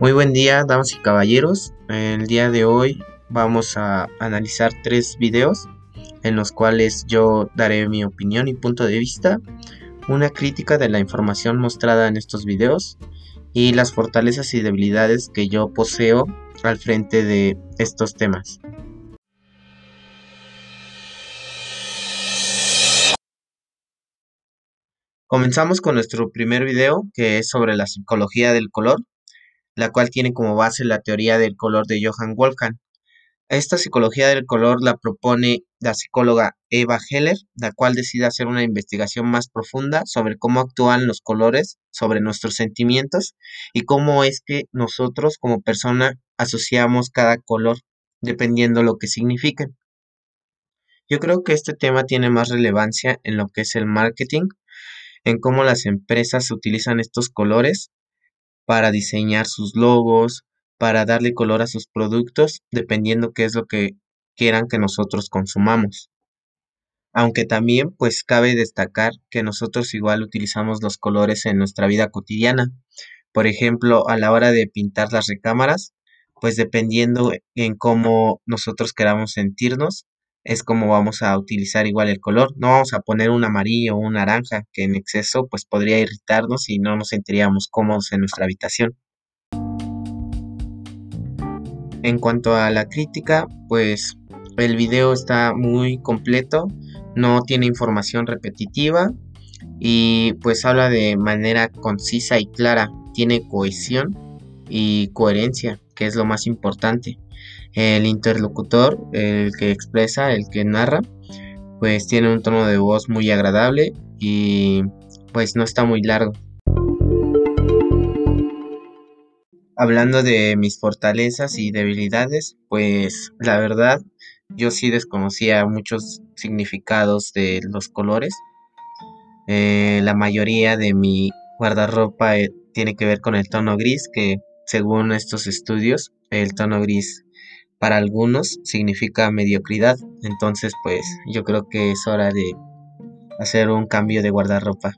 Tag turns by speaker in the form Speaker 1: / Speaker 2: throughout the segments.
Speaker 1: Muy buen día, damas y caballeros. El día de hoy vamos a analizar tres videos en los cuales yo daré mi opinión y punto de vista, una crítica de la información mostrada en estos videos y las fortalezas y debilidades que yo poseo al frente de estos temas. Comenzamos con nuestro primer video que es sobre la psicología del color, la cual tiene como base la teoría del color de Johann Wolfgang. Esta psicología del color la propone la psicóloga Eva Heller, la cual decide hacer una investigación más profunda sobre cómo actúan los colores sobre nuestros sentimientos y cómo es que nosotros como persona asociamos cada color dependiendo lo que signifiquen. Yo creo que este tema tiene más relevancia en lo que es el marketing, en cómo las empresas utilizan estos colores para diseñar sus logos, para darle color a sus productos, dependiendo qué es lo que quieran que nosotros consumamos. Aunque también pues cabe destacar que nosotros igual utilizamos los colores en nuestra vida cotidiana. Por ejemplo, a la hora de pintar las recámaras, pues dependiendo en cómo nosotros queramos sentirnos, es como vamos a utilizar igual el color. No vamos a poner un amarillo o un naranja que en exceso pues podría irritarnos y no nos sentiríamos cómodos en nuestra habitación. En cuanto a la crítica, pues el video está muy completo, no tiene información repetitiva y pues habla de manera concisa y clara, tiene cohesión y coherencia, que es lo más importante el interlocutor, el que expresa, el que narra, pues tiene un tono de voz muy agradable y pues no está muy largo. Hablando de mis fortalezas y debilidades, pues la verdad yo sí desconocía muchos significados de los colores. Eh, la mayoría de mi guardarropa eh, tiene que ver con el tono gris, que según estos estudios, el tono gris para algunos significa mediocridad. Entonces, pues yo creo que es hora de hacer un cambio de guardarropa.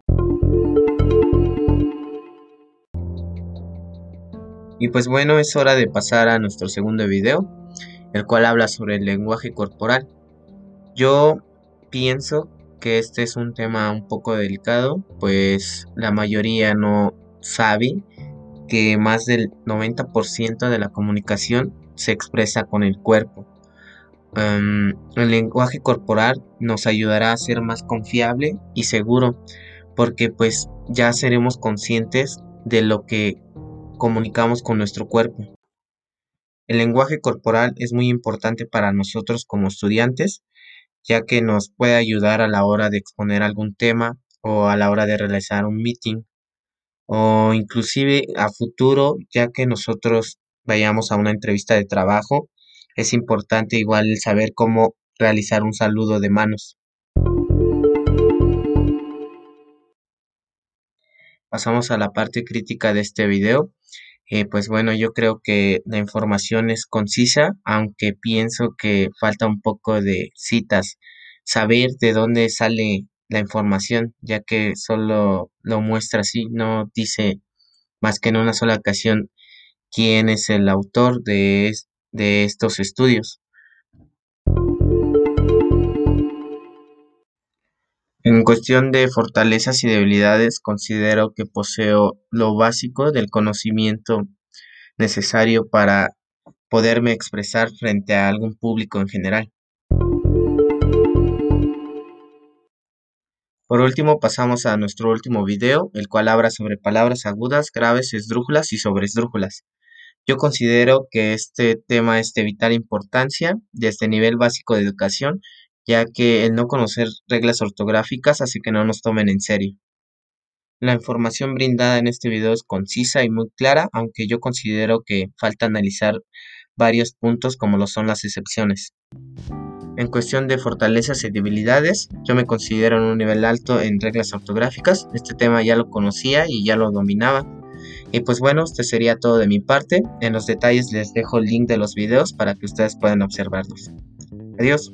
Speaker 1: Y pues bueno, es hora de pasar a nuestro segundo video, el cual habla sobre el lenguaje corporal. Yo pienso que este es un tema un poco delicado, pues la mayoría no sabe que más del 90% de la comunicación se expresa con el cuerpo. Em, el lenguaje corporal nos ayudará a ser más confiable y seguro porque pues ya seremos conscientes de lo que comunicamos con nuestro cuerpo. El lenguaje corporal es muy importante para nosotros como estudiantes ya que nos puede ayudar a la hora de exponer algún tema o a la hora de realizar un meeting o inclusive a futuro ya que nosotros vayamos a una entrevista de trabajo, es importante igual saber cómo realizar un saludo de manos. Pasamos a la parte crítica de este video. Eh, pues bueno, yo creo que la información es concisa, aunque pienso que falta un poco de citas, saber de dónde sale la información, ya que solo lo muestra así, no dice más que en una sola ocasión quién es el autor de, de estos estudios. En cuestión de fortalezas y debilidades, considero que poseo lo básico del conocimiento necesario para poderme expresar frente a algún público en general. Por último, pasamos a nuestro último video, el cual habla sobre palabras agudas, graves, esdrújulas y sobresdrújulas. Yo considero que este tema es de vital importancia desde nivel básico de educación, ya que el no conocer reglas ortográficas hace que no nos tomen en serio. La información brindada en este video es concisa y muy clara, aunque yo considero que falta analizar varios puntos como lo son las excepciones. En cuestión de fortalezas y debilidades, yo me considero en un nivel alto en reglas ortográficas. Este tema ya lo conocía y ya lo dominaba, y pues bueno, esto sería todo de mi parte. En los detalles les dejo el link de los videos para que ustedes puedan observarlos. Adiós.